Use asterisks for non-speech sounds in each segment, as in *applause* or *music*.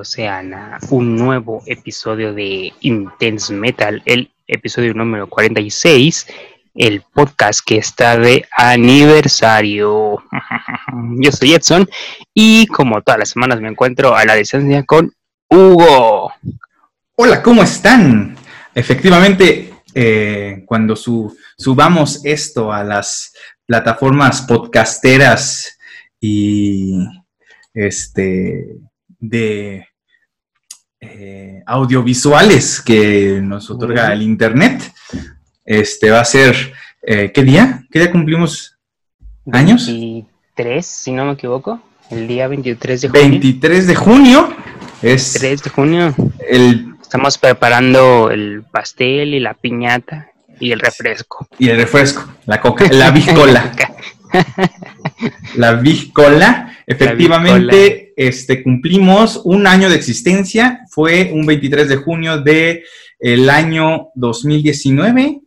bienvenidos un nuevo episodio de Intense Metal, el episodio número 46, el podcast que está de aniversario. *laughs* Yo soy Edson y como todas las semanas me encuentro a la distancia con Hugo. Hola, ¿cómo están? Efectivamente, eh, cuando subamos esto a las plataformas podcasteras y este de eh, audiovisuales que nos otorga el Internet. Este va a ser, eh, ¿qué día? ¿Qué día cumplimos años? 23, si no me equivoco. El día 23 de junio. 23 de junio. Es 3 de junio. El, Estamos preparando el pastel y la piñata y el refresco. Y el refresco, la coca, la *laughs* biscola. la biscola. Efectivamente, este, cumplimos un año de existencia. Fue un 23 de junio del el año 2019,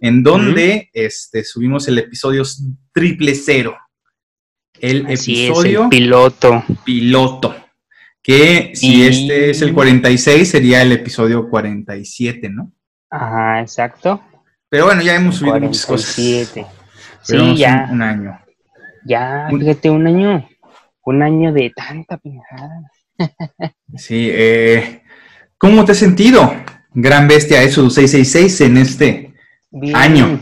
en donde este, subimos el episodio triple cero. El episodio piloto. Piloto. Que si este es el 46, sería el episodio 47, ¿no? Ajá, exacto. Pero bueno, ya hemos subido muchas cosas. *laughs* Sí, ya. Un, año. Ya, fíjate, un año un año de tanta pendejada. sí, eh, ¿cómo te has sentido, Gran Bestia eso 666 en este año?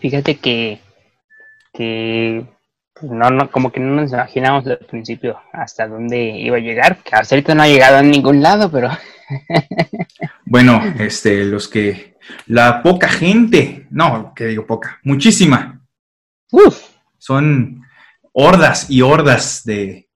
Fíjate que, que no, no, como que no nos imaginamos al principio hasta dónde iba a llegar, que hasta ahorita no ha llegado a ningún lado, pero... *laughs* bueno, este, los que, la poca gente, no, que digo poca, muchísima. Uf. Son hordas y hordas de,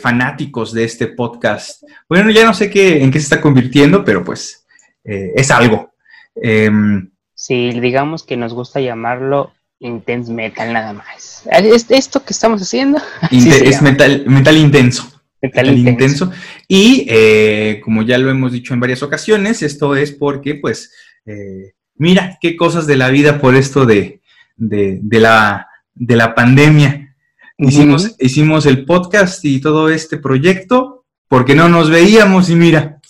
fanáticos de este podcast. Bueno, ya no sé qué, en qué se está convirtiendo, pero pues eh, es algo. Em, sí, digamos que nos gusta llamarlo intense metal nada más. ¿Es esto que estamos haciendo? *laughs* es metal, metal intenso. Metal, intenso. Y eh, como ya lo hemos dicho en varias ocasiones, esto es porque, pues, eh, mira qué cosas de la vida por esto de, de, la, de la pandemia. Hicimos, hicimos el podcast y todo este proyecto porque no nos veíamos y mira.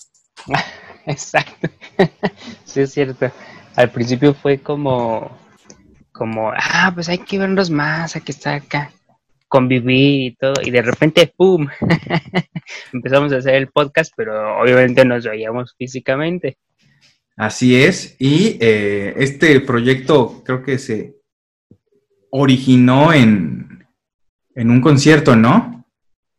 *laughs* Exacto. *laughs* sí, es cierto. Al principio fue como, como, ah, pues hay que vernos más, hay que estar acá, convivir y todo. Y de repente, ¡pum! *laughs* Empezamos a hacer el podcast, pero obviamente nos veíamos físicamente. Así es. Y eh, este proyecto creo que se originó en, en un concierto, ¿no?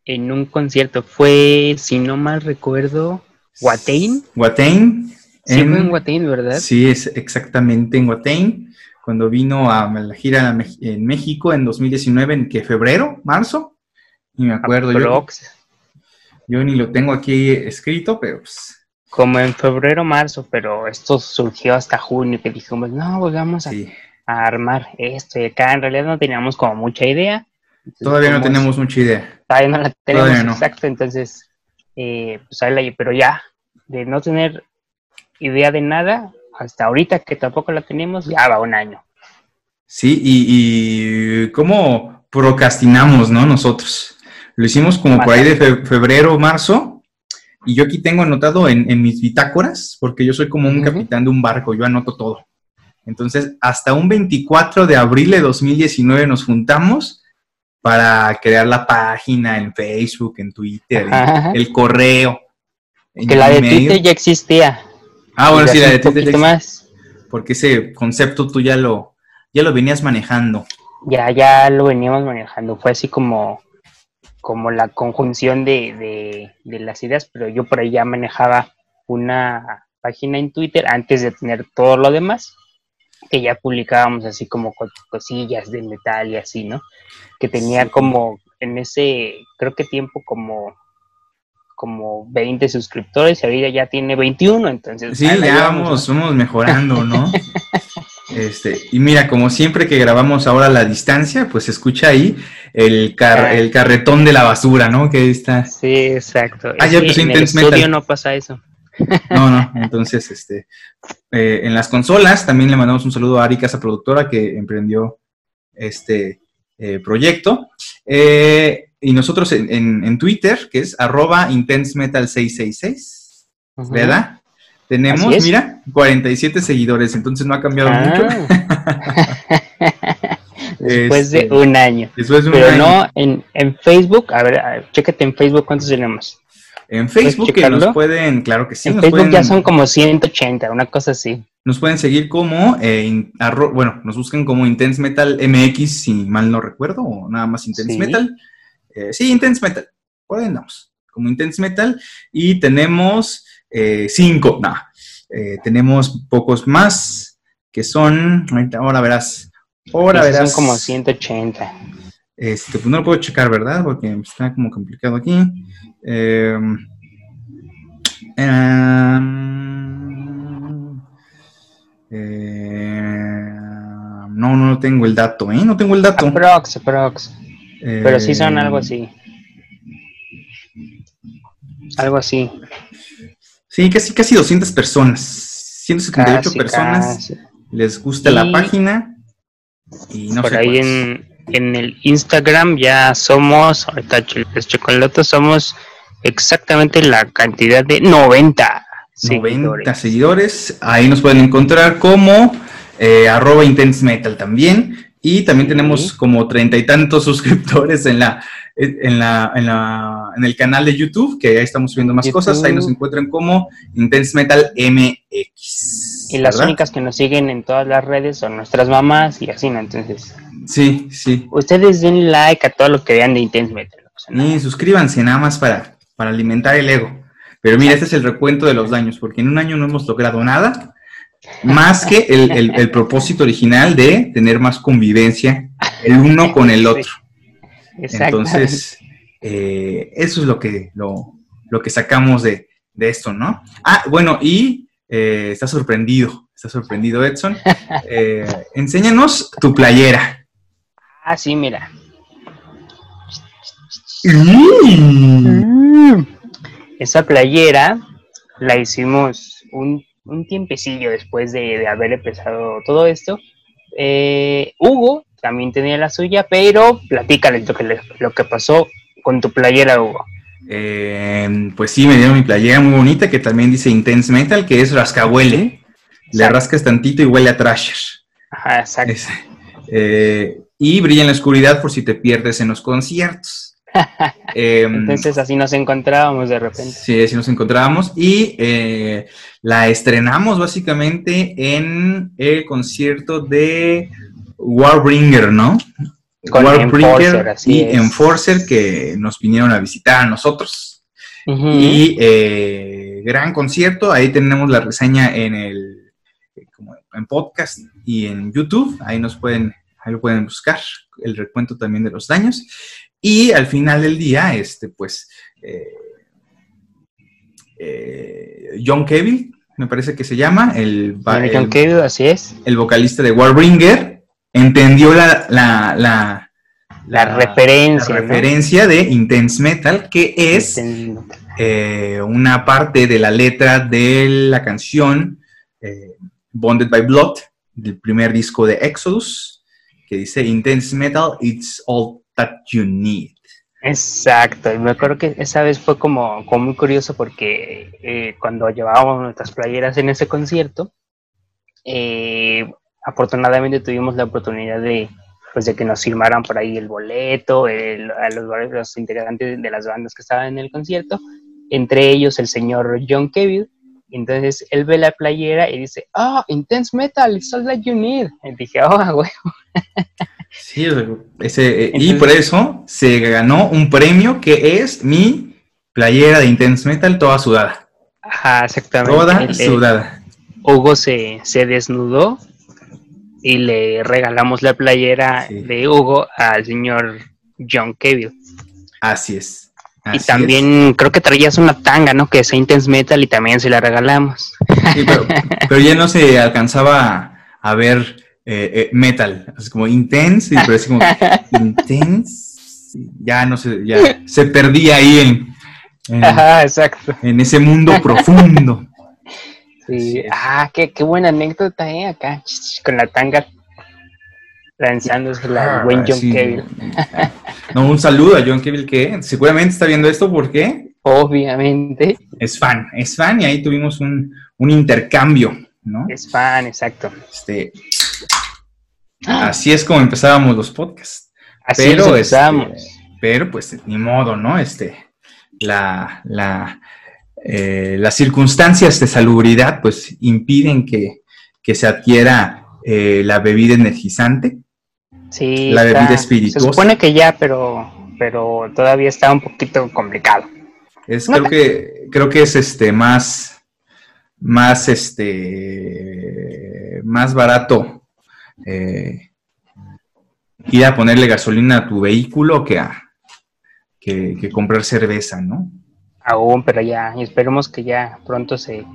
En un concierto. Fue, si no mal recuerdo, Guatain. Guatain. Sí, fue en Guatain, ¿verdad? Sí, es exactamente en Guatain. Cuando vino a la gira en México en 2019, ¿en qué? ¿Febrero? ¿Marzo? Y me acuerdo yo. Yo ni lo tengo aquí escrito, pero pues. Como en febrero, marzo, pero esto surgió hasta junio, que dijimos, no, pues vamos a, a armar esto y acá. En realidad no teníamos como mucha idea Todavía no tenemos mucha idea. Todavía no la tenemos exacto, entonces, eh, pues ahí pero ya, de no tener idea de nada, hasta ahorita que tampoco la tenemos, ya va un año. Sí, y, cómo procrastinamos, ¿no? Nosotros. Lo hicimos como por ahí de febrero, marzo, y yo aquí tengo anotado en, mis bitácoras, porque yo soy como un capitán de un barco, yo anoto todo. Entonces, hasta un 24 de abril de 2019 nos juntamos para crear la página en Facebook, en Twitter, el correo. que la de Twitter ya existía. Ah, bueno, sí, la de Twitter ya más. Porque ese concepto tú ya lo, ya lo venías manejando. Ya, ya lo veníamos manejando. Fue así como, como la conjunción de, de las ideas, pero yo por ahí ya manejaba una página en Twitter antes de tener todo lo demás que ya publicábamos así como cosillas de metal y así, ¿no? Que tenía como en ese, creo que tiempo como como 20 suscriptores y ahorita ya tiene 21, entonces... Sí, ya vamos, vamos mejorando, ¿no? *laughs* este, y mira, como siempre que grabamos ahora a la distancia, pues escucha ahí el, el carretón de la basura, ¿no? Que está... Sí, exacto. Ah, ya, pues, en el estudio no pasa eso. No, no, *laughs* entonces, este, eh, en las consolas también le mandamos un saludo a Ari Casa Productora que emprendió este eh, proyecto. Eh, y nosotros en, Twitter, que es arroba intensemetal666, ¿verdad? Tenemos, mira, 47 seguidores, entonces no ha cambiado ah. mucho. *laughs* Después de este, un año. Después de un Pero no en, en Facebook, a ver, a chécate en Facebook cuántos tenemos. En Facebook que nos pueden, claro que sí. En Facebook ya son como 180, una cosa así. Nos pueden seguir como, eh, bueno, nos buscan como Intense Metal MX, si mal no recuerdo, o nada más Intense Metal. Eh, sí, Intense Metal, por ahí andamos, como Intense Metal. Y tenemos eh, cinco, no, tenemos pocos más, que son, ahora verás, ahora verás. Son como 180. Este, pues no lo puedo checar, ¿verdad? Porque está como complicado aquí. Em, em, em, no, no tengo el dato, ¿eh? No tengo el dato. Aprox, aprox. Pero sí son algo así. Algo así. Sí, casi, casi 200 personas. 178 personas les gusta la página. Y no Por ahí en, en el Instagram ya somos, ahorita les checo el dato, somos exactamente la cantidad de 90 90 seguidores. Ahí nos pueden encontrar como eh, arroba intense metal también. Y también tenemos como treinta y tantos *laughs* suscriptores en la, en la, en la, en el canal de YouTube, que ahí estamos subiendo más cosas. Ahí nos encuentran como Intense Metal MX. Y las únicas que nos siguen en todas las redes son nuestras mamás y así, ¿no? Entonces. Sí, sí. Ustedes den like a todo lo que vean de Intense Metal. y suscríbanse nada más para, para alimentar el ego. Pero mira, este es el recuento de los daños, porque en un año no hemos logrado nada más que el, propósito original de tener más convivencia el uno con el *laughs* otro. Entonces, eh, eso es lo que, lo, que sacamos de, esto, ¿no? Ah, bueno, y eh, está sorprendido, está sorprendido Edson. Eh, enséñanos tu playera. Ah, sí, mira. Mm. Esa playera la hicimos un un tiempecillo después de, haber empezado todo esto. Eh, Hugo también tenía la suya, pero platícale lo que, lo que pasó con tu playera, Hugo. Eh, pues sí, me dieron mi playera muy bonita que también dice Intense Metal, que es rascahuele. Le rascas tantito y huele a Thrasher. Ajá, exacto. Eh, y brilla en la oscuridad por si te pierdes en los conciertos. *laughs* Em, Entonces así nos encontrábamos de repente. Sí, así nos encontrábamos y eh, la estrenamos básicamente en el concierto de Warbringer, ¿no? Con Warbringer y Enforcer que nos vinieron a visitar a nosotros. Y eh, gran concierto, ahí tenemos la reseña en el en podcast y en YouTube, ahí nos pueden, ahí lo pueden buscar, el recuento también de los daños. Y al final del día, este, pues, eh, eh, John Kevin, me parece que se llama, el, John así es. El vocalista de Warbringer, entendió la, la, la, referencia, referencia de Intense Metal, que es eh, una parte de la letra de la canción Bonded by Blood, del primer disco de Exodus, que dice Intense Metal, it's all that you need. Exacto, y me acuerdo que esa vez fue como, como muy curioso porque eh, cuando llevábamos nuestras playeras en ese concierto, eh, afortunadamente tuvimos la oportunidad de, pues, de que nos firmaran por ahí el boleto, a los, los, integrantes de las bandas que estaban en el concierto, entre ellos el señor John Kevin. Entonces él ve la playera y dice, oh, Intense Metal, it's all that you need. Y dije, *laughs* oh, huevo. Sí, ese, eh, y por eso se ganó un premio que es mi playera de Intense Metal toda sudada. Ajá, exactamente. Toda sudada. Hugo se, se, desnudó y le regalamos la playera de Hugo al señor John Kevin. Así es. y también creo que traías una tanga, ¿no? Que es Intense Metal y también se la regalamos. Sí, pero, pero ya no se alcanzaba a ver eh, eh, metal, es como intense, pero es como intense, ya no sé, ya se perdía ahí en, exacto. en ese mundo profundo. Sí. Ah, qué, qué buena anécdota, ¿eh? Acá, con la tanga lanzándose la ah, buen John Kevin. *laughs* no, un saludo a John Kevin que seguramente está viendo esto porque... Obviamente. Es fan, es fan y ahí tuvimos un, intercambio, ¿no? Es fan, exacto. Este, así es como empezábamos los podcasts. Así pero, este, pero pues ni modo, ¿no? Este, la, la, eh, las circunstancias de salubridad pues impiden que, se adquiera eh, la bebida energizante. Sí, la bebida espirituosa. Se supone que ya, pero, pero todavía está un poquito complicado. Es, creo que, creo que es este más, más este, más barato eh, ir a ponerle gasolina a tu vehículo que a que comprar cerveza, ¿no? Aún, pero ya, esperemos que ya pronto se,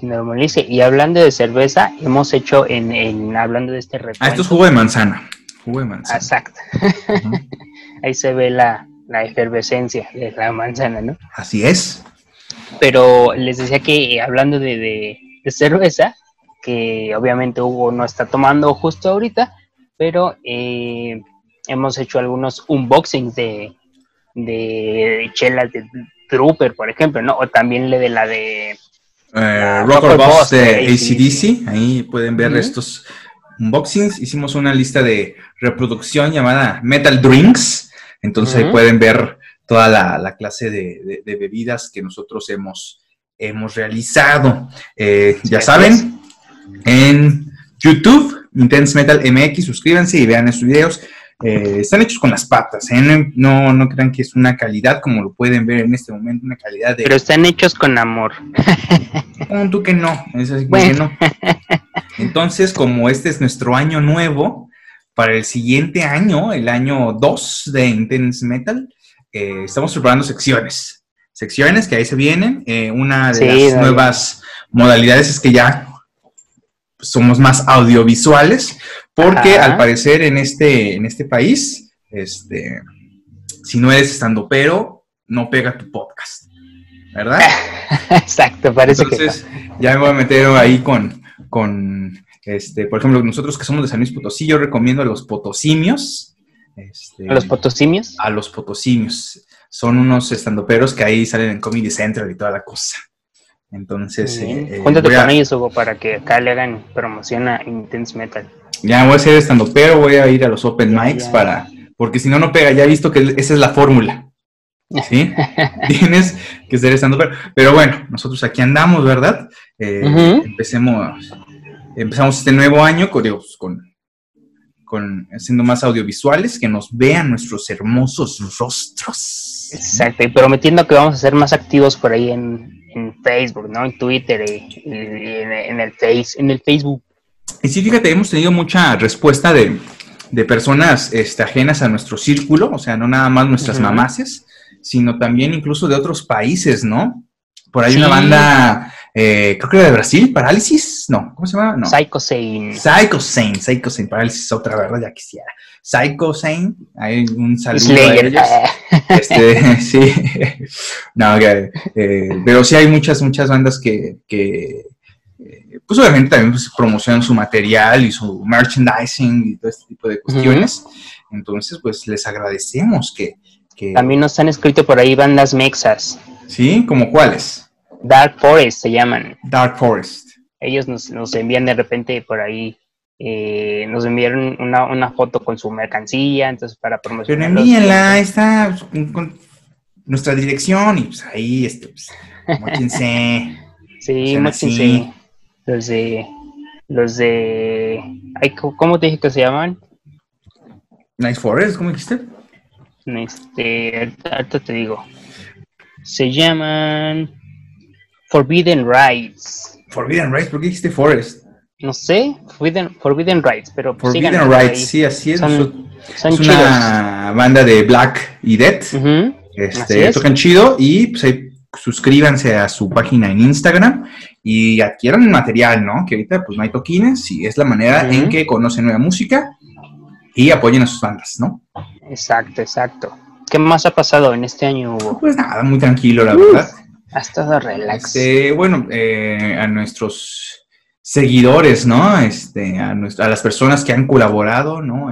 normalice. Y hablando de cerveza, hemos hecho en, en hablando de este recuento. Ah, esto es jugo de manzana. Jugo de manzana. Exacto. *laughs* Ahí se ve la, efervescencia de la manzana, ¿no? Así es. Pero les decía que hablando de, cerveza, que obviamente Hugo no está tomando justo ahorita, pero eh, hemos hecho algunos unboxings de, de chelas de Trooper, por ejemplo, ¿no? O también le de la de... Eh, Rocker Boss de ACDC, ahí pueden ver estos unboxings. Hicimos una lista de reproducción llamada Metal Drinks, entonces pueden ver toda la, clase de, bebidas que nosotros hemos, hemos realizado. Eh, ya saben, en YouTube, Intense Metal MX, suscríbanse y vean estos videos. Eh, están hechos con las patas, ¿eh? no, no crean que es una calidad como lo pueden ver en este momento, una calidad de... Pero están hechos con amor. *laughs* tú que no, es así que no. Entonces, como este es nuestro año nuevo, para el siguiente año, el año 2 de Intense Metal, eh, estamos preparando secciones. Secciones que ahí se vienen. una de las nuevas modalidades es que ya somos más audiovisuales, porque al parecer en este, en este país, este, si no eres estando pero, no pega tu podcast, ¿verdad? *laughs* Exacto, parece Entonces, ya me voy a meter ahí con, con, este, por ejemplo, nosotros que somos de San Luis Potosí, yo recomiendo a los potosimios. Este, ¿A los potosimios? A los potosimios. Son unos estandoperos que ahí salen en Comedy Central y toda la cosa. Entonces, eh, cuéntate con ellos, Hugo, para que acá le hagan promoción a Intense Metal. Ya voy a ser estando, pero voy a ir a los open mics para, porque si no, no pega. Ya he visto que esa es la fórmula. ¿Sí? *laughs* Tienes que ser estando, pero, pero bueno, nosotros aquí andamos, ¿verdad? Eh, empecemos, empezamos este nuevo año con, pues, con, con haciendo más audiovisuales, que nos vean nuestros hermosos rostros. Exacto, y prometiendo que vamos a ser más activos por ahí en, en Facebook, ¿no? En Twitter y, en, el face, en el Facebook. Y sí, fíjate, hemos tenido mucha respuesta de, personas este, ajenas a nuestro círculo, o sea, no nada más nuestras mamases, sino también incluso de otros países, ¿no? Por ahí una banda, eh, creo que era de Brasil, Parálisis, no, ¿cómo se llama? No. Psycho Sane. Psycho Sane, Psycho Sane, Parálisis, otra verdad, ya quisiera. Psycho Sane, hay un saludo a ellos. Este, *laughs* sí, no, eh, pero sí hay muchas, muchas bandas que, que eh, pues obviamente también pues, promocionan su material y su merchandising y todo este tipo de cuestiones. Entonces, pues les agradecemos que, que... También nos han escrito por ahí bandas mexas. ¿Sí? ¿Como cuáles? Dark Forest se llaman. Dark Forest. Ellos nos, nos envían de repente por ahí eh, nos enviaron una, una, foto con su mercancía, entonces para promocionar. Pero envíenla, está con, nuestra dirección y pues ahí, este, pues, *laughs* sí, mochense. Los de, los de, ¿cómo te dije que se llaman? Nice Forest, ¿cómo dijiste? Este, ahorita te digo. Se llaman Forbidden Rights. Forbidden Rights, ¿por qué dijiste Forest? no sé, Forbidden, Forbidden Rights, pero Forbidden Rights, sí, así es. Son, es una banda de Black y Dead. este, tocan chido y pues, suscríbanse a su página en Instagram y adquieran el material, ¿no? Que ahorita pues no hay toquines y es la manera en que conocen nueva música y apoyen a sus bandas, ¿no? Exacto, exacto. ¿Qué más ha pasado en este año, Hugo? Pues nada, muy tranquilo, la verdad. Ha estado relax. Este, bueno, eh, a nuestros seguidores, ¿no? Este, a, a las personas que han colaborado, ¿no?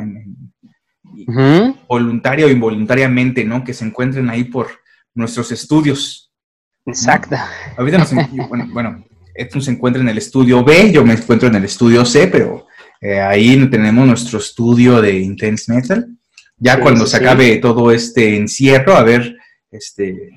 Voluntario o involuntariamente, ¿no? Que se encuentren ahí por nuestros estudios. Exacto. Ahorita nos, bueno, bueno, esto se encuentra en el estudio B, yo me encuentro en el estudio C, pero eh, ahí tenemos nuestro estudio de Intense Metal. Ya cuando se acabe todo este encierro, a ver, este,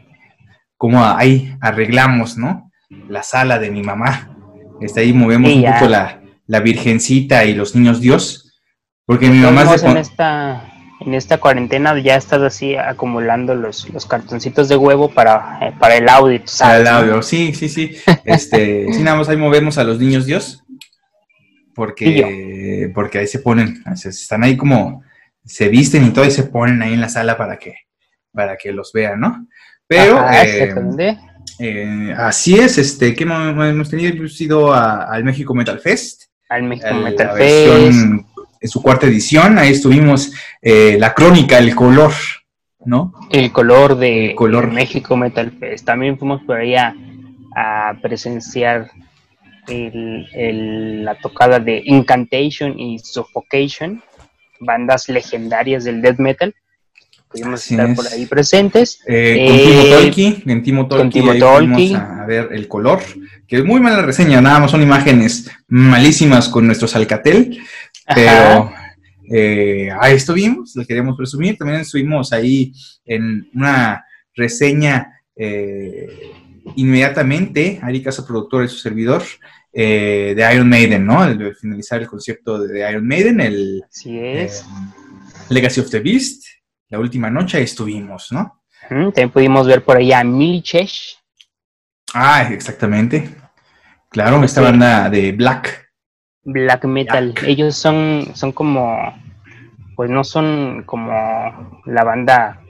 cómo ahí arreglamos, ¿no? La sala de mi mamá. Está ahí movemos un poco la, la, Virgencita y los niños Dios. Porque mi mamá se... En esta, en esta cuarentena ya estás así acumulando los, los cartoncitos de huevo para, eh, para el audio. Para el audio, sí, sí, sí. Este, *laughs* sí, nada más ahí movemos a los niños Dios. Porque, porque ahí se ponen, están ahí como, se visten y todo y se ponen ahí en la sala para que, para que los vean, ¿no? Pero eh, eh, así es, este, que hemos tenido, hemos ido al México Metal Fest. Al México Metal Fest. En su cuarta edición, ahí estuvimos eh, la crónica, el color, ¿no? El color de color. México Metal Fest. También fuimos por ahí a, presenciar la tocada de Incantation y Suffocation, bandas legendarias del death metal pudimos estar por ahí presentes. Eh, con Timo eh, Tolki, en Timo Tolki, a ver el color, que es muy mala reseña, nada más son imágenes malísimas con nuestros Alcatel, pero eh, ahí estuvimos, lo queríamos presumir, también estuvimos ahí en una reseña inmediatamente, Ari Casa Productor y su servidor, de Iron Maiden, ¿no? Al finalizar el concierto de Iron Maiden, el Legacy of the Beast, la última noche estuvimos, ¿no? también pudimos ver por ahí a Milichesh. Ah, exactamente. Claro, esta banda de Black. Black Metal. Ellos son, son como, pues no son como la banda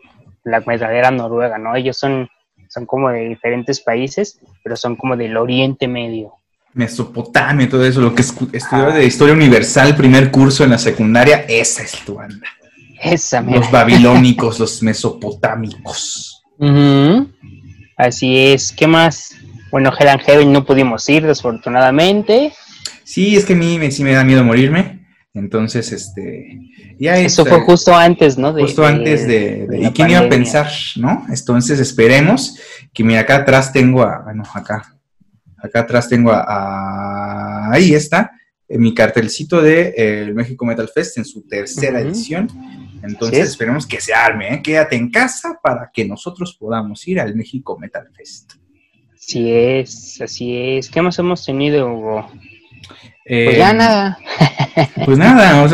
Black Metalera noruega, ¿no? Ellos son, son como de diferentes países, pero son como del Oriente Medio. Mesopotamia, todo eso, lo que estudió de Historia Universal, primer curso en la secundaria, esa es tu banda. Los babilónicos, los mesopotámicos. Así es. ¿Qué más? Bueno, Hell and Heaven no pudimos ir, desafortunadamente. Sí, es que a mí sí me da miedo morirme. Entonces, este. Ya Eso fue justo antes, ¿no? justo antes de. ¿Y quién iba a pensar, no? Entonces, esperemos que, mira, acá atrás tengo a. Bueno, acá. Acá atrás tengo a. ahí está. mi cartelcito de eh, México Metal Fest en su tercera edición entonces esperemos que se arme, ¿eh? quédate en casa para que nosotros podamos ir al México Metal Fest. Así es, así es. ¿Qué más hemos tenido, Hugo? pues ya eh, nada. *laughs* Pues nada,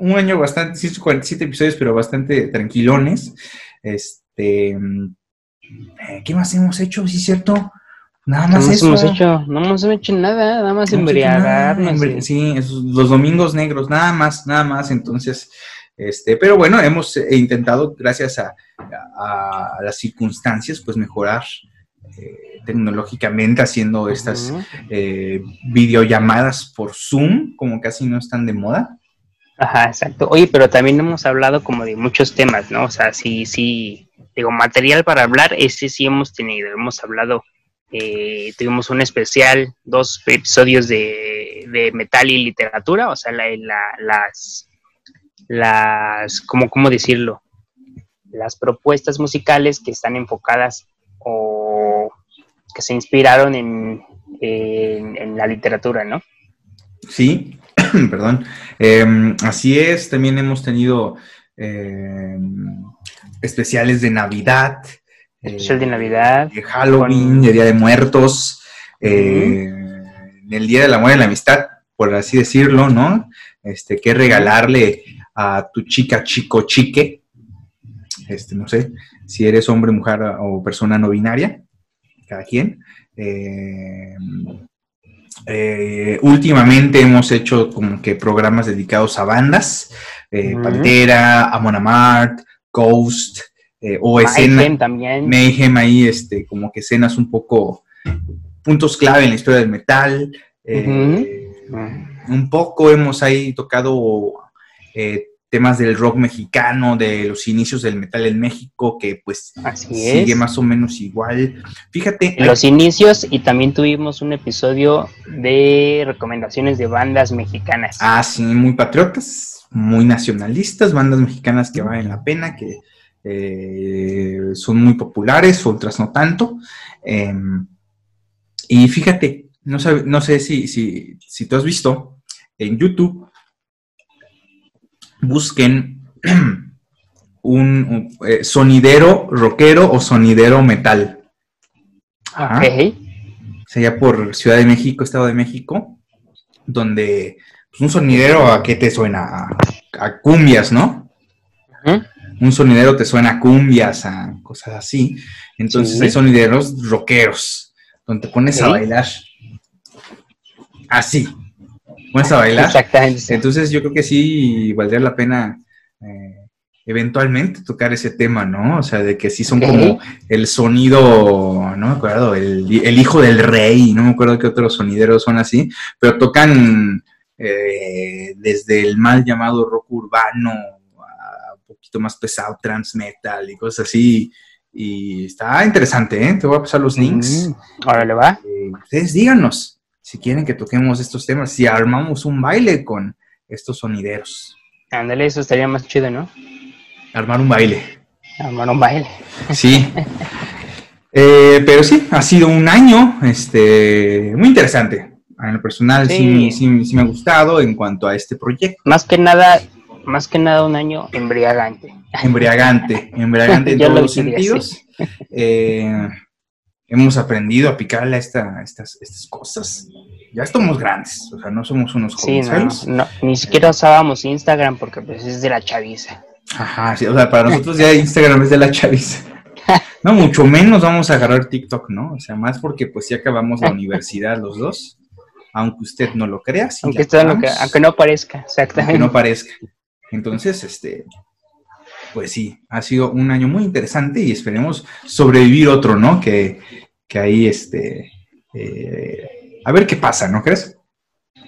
un, año bastante, 147 episodios, pero bastante tranquilones. Este, eh, ¿qué más hemos hecho? ¿Sí es cierto? Nada más eso. Hemos hecho, no hemos hecho nada, nada más embriagarnos. sí, los domingos negros, nada más, nada más. Entonces, este, pero bueno, hemos eh, intentado, gracias a, las circunstancias, pues mejorar eh, tecnológicamente haciendo estas eh, videollamadas por Zoom, como casi no están de moda. Ajá, exacto. Oye, pero también hemos hablado como de muchos temas, ¿no? O sea, sí, sí, digo, material para hablar, ese sí hemos tenido, hemos hablado, tuvimos un especial, dos episodios de, de metal y literatura, o sea, las las, ¿cómo, cómo decirlo? Las propuestas musicales que están enfocadas o que se inspiraron en, en, la literatura, ¿no? Sí, *clears throat* perdón. Em, así es, también hemos tenido em, especiales de Navidad. Especial de Navidad. De Halloween, de Día de Muertos, eh, el Día del Amor y la Amistad, por así decirlo, ¿no? Este, que regalarle a tu chica, chico, chique, este, no sé, si eres hombre, mujer o persona no binaria, cada quien. Eh, eh, últimamente hemos hecho como que programas dedicados a bandas, eh, Pantera, Amon Amart, Ghost, o escena, también. Mayhem ahí, este, como que escenas un poco, puntos clave en la historia del metal. Un poco hemos ahí tocado eh, temas del rock mexicano, de los inicios del metal en México, que pues Así sigue es. más o menos igual. Fíjate, Los inicios y también tuvimos un episodio de recomendaciones de bandas mexicanas. ah, sí, muy patriotas, muy nacionalistas, bandas mexicanas que valen la pena, que eh, son muy populares, otras no tanto. Eh, y fíjate, no, sab- no sé si, si, si tú has visto en YouTube, busquen *clears throat* un, eh, sonidero rockero o sonidero metal. Ajá. Ok. Sería por Ciudad de México, Estado de México, donde pues, un sonidero a qué te suena? A, a cumbias, ¿no? Un sonidero te suena a cumbias, a cosas así. Entonces Sí. hay sonideros rockeros, donde te pones a bailar así. Pones a bailar. Exactamente. sí. Entonces yo creo que sí valdría la pena eh, eventualmente tocar ese tema, ¿no? O sea, de que sí son como el sonido, no me acuerdo, el, el hijo del rey, no me acuerdo qué otros sonideros son así, pero tocan eh, desde el mal llamado rock urbano a un poquito más pesado, trans metal y cosas así. Y está interesante, ¿eh? Te voy a pasar los links. Mm, Órale, va. Eh, ustedes díganos si quieren que toquemos estos temas, si armamos un baile con estos sonideros. Ándale, eso estaría más chido, ¿no? Armar un baile. Armar un baile. Sí. Eh, pero sí, ha sido un año este, muy interesante. En lo personal sí. Sí. Sí, sí me ha gustado en cuanto a este proyecto. Más que nada, más que nada un año embriagante. Embriagante, embriagante *laughs* en todos lo los sentidos. Eh, hemos aprendido a picarle a esta- estas, estas cosas. Ya estamos grandes, o sea, no somos unos Sí, no, ni siquiera usábamos Instagram porque pues es de la chaviza. Ajá, sí, o sea, para nosotros ya Instagram es de la chaviza. *laughs* No, mucho menos vamos a agarrar TikTok, ¿no? O sea, más porque pues ya acabamos la universidad los dos, aunque usted no lo crea, sí aunque, no- acabamos, aunque no parezca, aunque exactamente. no parezca. Entonces, este, pues sí, ha sido un año muy interesante y esperemos sobrevivir otro, ¿no? Que, que ahí, este, eh, a ver qué pasa, ¿no crees?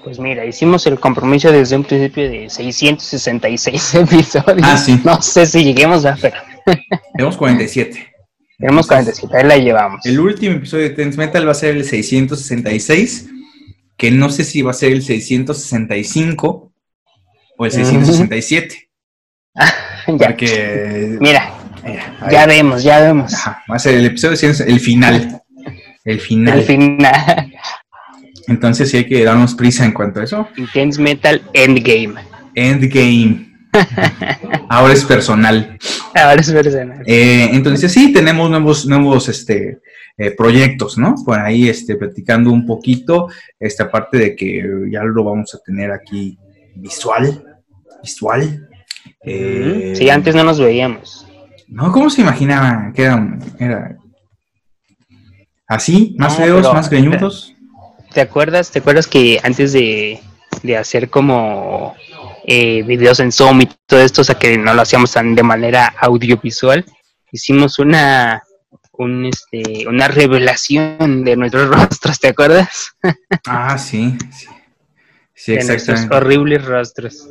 Pues mira, hicimos el compromiso desde un principio de 666 *laughs* episodios. Ah, sí. No sé si lleguemos a, pero *laughs* Tenemos 47. tenemos 47, ahí la llevamos. El último episodio de Tense Metal va a ser el 666, que no sé si va a ser el 665 o el 667, ya, *laughs* *laughs* porque... mira, ya vemos, ya vemos. Ajá, va a ser el episodio 100, el final. El final. Al final, Entonces sí hay que darnos prisa en cuanto a eso. Intense Metal Endgame. Endgame. *laughs* Ahora es personal. Ahora es personal. Eh, entonces sí, tenemos nuevos, nuevos este, eh, proyectos, ¿no? Por ahí este, platicando un poquito, esta parte de que ya lo vamos a tener aquí visual, visual. Eh, Sí, antes no nos veíamos. No, ¿cómo se imaginaba que era? era ¿Así? ¿Más No, feos? pero- ¿Más greñudos? ¿Te acuerdas? ¿Te acuerdas que antes de, de hacer como eh, videos en Zoom y todo esto, o sea que no lo hacíamos tan de manera audiovisual, hicimos una un, este, una revelación de nuestros *laughs* rostros, ¿te acuerdas? Ah, sí, sí. Sí, de nuestros exactamente. horribles rostros.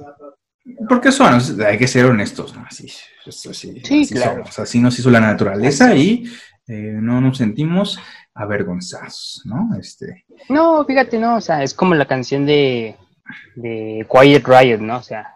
Porque son, hay que ser honestos, ¿no? Así, eso sí, Sí, así claro. somos, así nos hizo la naturaleza y eh, no nos sentimos avergonzados, ¿no? Este, No, fíjate, no, o sea, es como la canción de, de Quiet Riot, ¿no? O sea,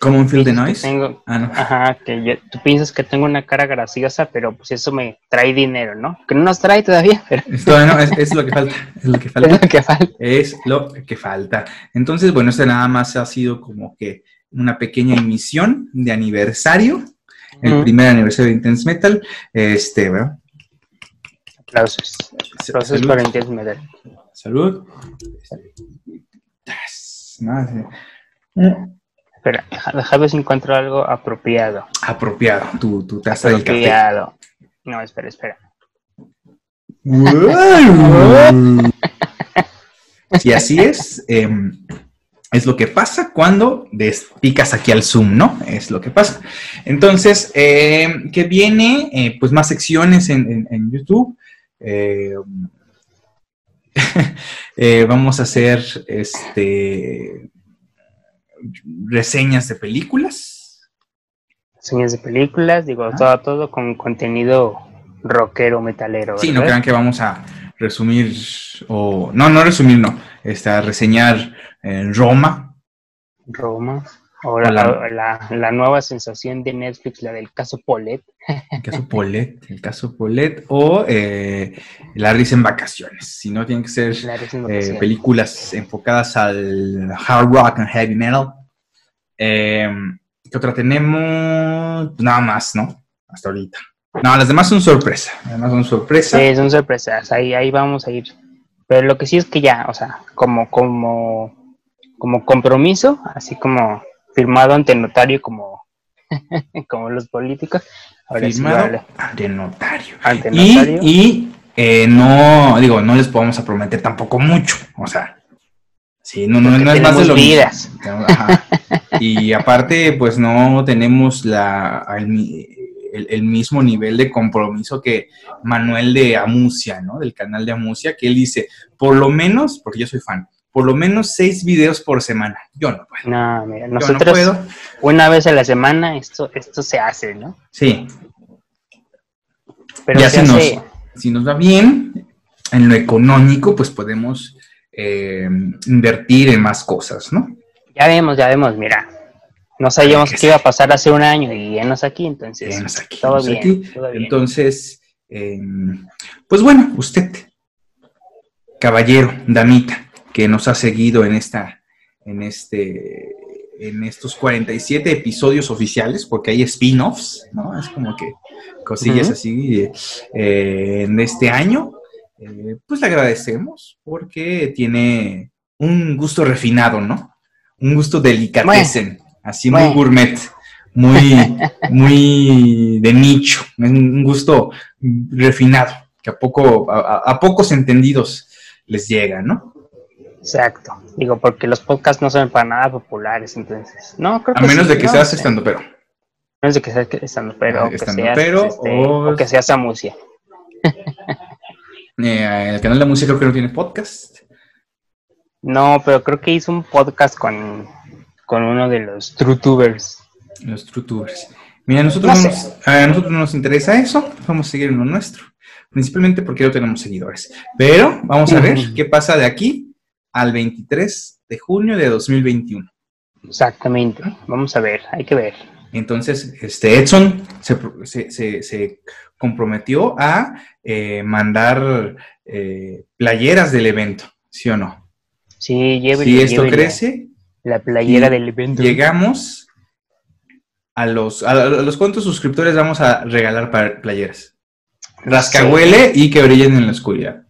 ¿Cómo un feel the noise? tengo- Ah, no. Ajá, que yo- tú piensas que tengo una cara graciosa, pero pues eso me trae dinero, ¿no? Que no nos trae todavía, *laughs* pero Esto, no, es, es lo que falta, es lo que *laughs* es falta. lo que falta. Es lo que falta. Entonces, bueno, este nada más ha sido como que una pequeña emisión de aniversario, el primer aniversario de Intense Metal. Este, bueno, Aplausos. Aplausos para Intense Metal. Salud. Sí. Espera, si encuentro algo apropiado. Apropiado, tu, tu taza del café. Apropiado. No, espera, espera. y *laughs* así es. em, es lo que pasa cuando des- picas aquí al Zoom, ¿no? Es lo que pasa. Entonces, em, que viene, Eh, pues más secciones en, en- en YouTube. Em, *laughs* eh, vamos a hacer este reseñas de películas. reseñas de películas, digo, todo, todo con contenido rockero, metalero. Sí, no crean que vamos a resumir, o no, no resumir, no, a reseñar en Roma. Roma. O la, la, nueva sensación de Netflix, la del caso Polet. El caso Polet, el caso Polet o eh, La risa en vacaciones. Si no, tienen que ser eh, películas enfocadas al hard rock and heavy metal. Eh, ¿Qué otra tenemos? Nada más, ¿no? Hasta ahorita. No, las demás son sorpresa. Además son sorpresas. Sí, son sorpresas. Ahí, ahí vamos a ir. Pero lo que sí es que ya, o sea, como, como, como compromiso, así como firmado ante notario como, *laughs* como los políticos. firmado ante notario. Y, eh, no, digo, no les podemos prometer tampoco mucho. O sea, sí, no, no, es más de lo vidas. *laughs* Y aparte, pues no tenemos la, el, mismo nivel de compromiso que Manuel de Amusia, ¿no? Del canal de Amusia, que él dice, por lo menos, porque yo soy fan, por lo menos seis videos por semana. Yo no puedo. No, mira, nosotros una vez a la semana esto, esto se hace, ¿no? Sí. Pero ya si, nos, si nos va bien en lo económico, pues podemos eh, invertir en más cosas, ¿no? Ya vemos, ya vemos, mira. No sabíamos qué iba a pasar hace un año y llenos aquí, entonces. aquí, todo, bien, Entonces, em, pues bueno, usted, caballero, damita, que nos ha seguido en esta, en este, en estos 47 episodios oficiales, porque hay spin-offs, ¿no? Es como que cosillas así eh, en este año. Eh, pues le agradecemos porque tiene un gusto refinado, ¿no? Un gusto delicatessen, así muy gourmet, muy, *laughs* muy de nicho, un gusto refinado, que a poco, a, a pocos entendidos les llega, ¿no? Exacto. Digo, porque los podcasts no son para nada populares, entonces. No, creo que A menos de que seas estando pero. A menos de que seas estando pero. Ah, que seas, pero este, o... que seas Amusia. *laughs* eh, el canal de Amusia creo que no tiene podcast. No, pero creo que hizo un podcast con, con uno de los TrueTubers. Los TrueTubers. Mira, nosotros, a nosotros no nos interesa eso, vamos a seguir en lo nuestro. Principalmente porque no tenemos seguidores. Pero vamos a ver *laughs* qué pasa de aquí al 23 de junio de 2021. Exactamente. Vamos a ver, hay que ver. Entonces, este Edson se, comprometió a eh, mandar eh, playeras del evento, ¿sí o no? Sí, Si esto crece, la playera del evento. Llegamos a los, a los cuantos suscriptores vamos a regalar playeras. Rascahuele y que brillen en la oscuridad.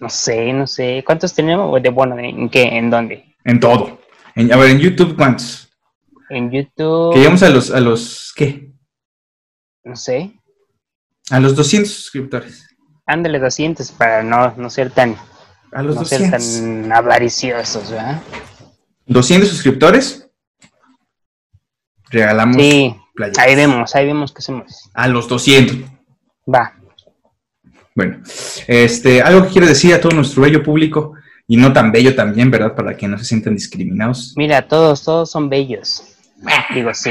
No sé, no sé. ¿Cuántos tenemos? De, bueno, ¿en qué? ¿En dónde? En todo. a ver, en YouTube, ¿cuántos? En YouTube. Que llegamos a los, a los, ¿qué? No sé. A los 200 suscriptores. Ándale, 200 para no, no ser tan... A los no 200. ser tan avariciosos, ¿verdad? 200 suscriptores. Regalamos sí, Ahí vemos, ahí vemos qué hacemos. A los 200. Va. Bueno, este, algo que quiero decir a todo nuestro bello público, y no tan bello también, ¿verdad? Para que no se sientan discriminados. Mira, todos, todos son bellos. Digo, sí.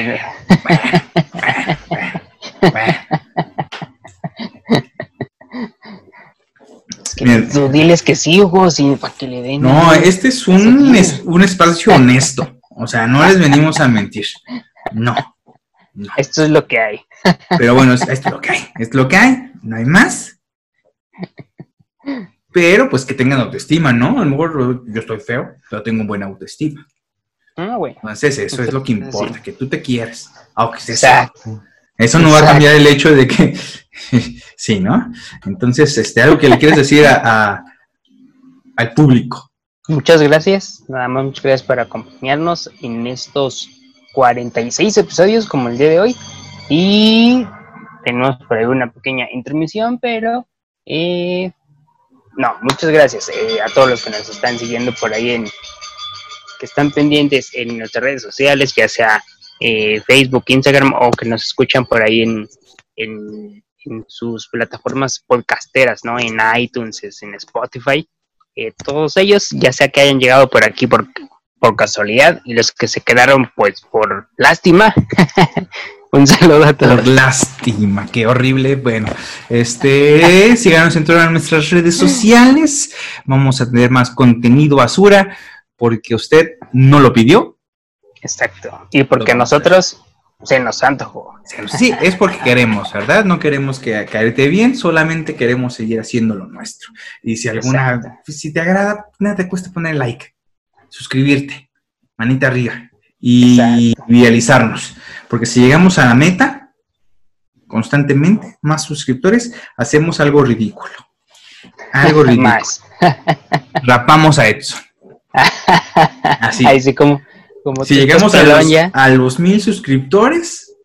tú diles que sí, Hugo, sí, para que le den. No, este es un, un espacio honesto. O sea, no les venimos a mentir. No, Esto es lo que hay. Pero bueno, esto es lo que hay. Esto es lo que hay. No hay más. Pero pues que tengan autoestima, ¿no? A lo mejor yo estoy feo, pero tengo buena autoestima. Ah, bueno. Entonces eso es lo que importa, que tú te quieres, aunque sea Eso no va a cambiar el hecho de que, *laughs* sí, ¿no? Entonces, este, algo que le quieres decir a, al público. Muchas gracias, nada más muchas gracias por acompañarnos en estos 46 episodios como el día de hoy. Y tenemos por ahí una pequeña intermisión, pero eh, no, muchas gracias eh, a todos los que nos están siguiendo por ahí, en, que están pendientes en nuestras redes sociales, ya sea eh, Facebook, Instagram o que nos escuchan por ahí en, en, sus plataformas podcasteras, ¿no? En iTunes, en Spotify. todos ellos, ya sea que hayan llegado por aquí por, por casualidad y los que se quedaron pues por lástima, *laughs* *laughs* Un saludo a todos. Por lástima, qué horrible. Bueno, este, síganos en todas nuestras redes sociales. Vamos a tener más contenido basura porque usted no lo pidió. Exacto. Y porque nosotros se nos antojó. Sí, es porque queremos, ¿verdad? No queremos que caerte bien, solamente queremos seguir haciendo lo nuestro. Y si alguna, si te agrada, nada te cuesta poner like, suscribirte, manita arriba y viralizarnos. Porque si llegamos a la meta, constantemente, más suscriptores, hacemos algo ridículo. Algo *laughs* ridículo. *laughs* Rapamos a Edson. Así. Ahí sí como, si llegamos a los, a los mil suscriptores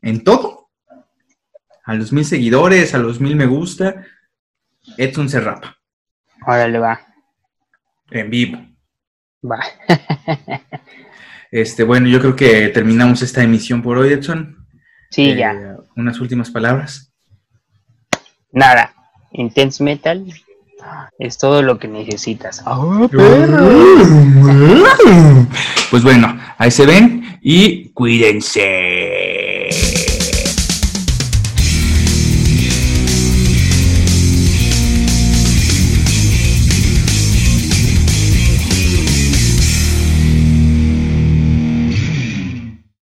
en todo, a los mil seguidores, a los mil me gusta, Edson se rapa. Órale, va. En vivo. Va. *laughs* Este, bueno, yo creo que terminamos esta emisión por hoy, Edson. Sí, eh, ya. Unas últimas palabras. Nada. Intense Metal es todo lo que necesitas. Ah, pues bueno, ahí se ven y cuídense.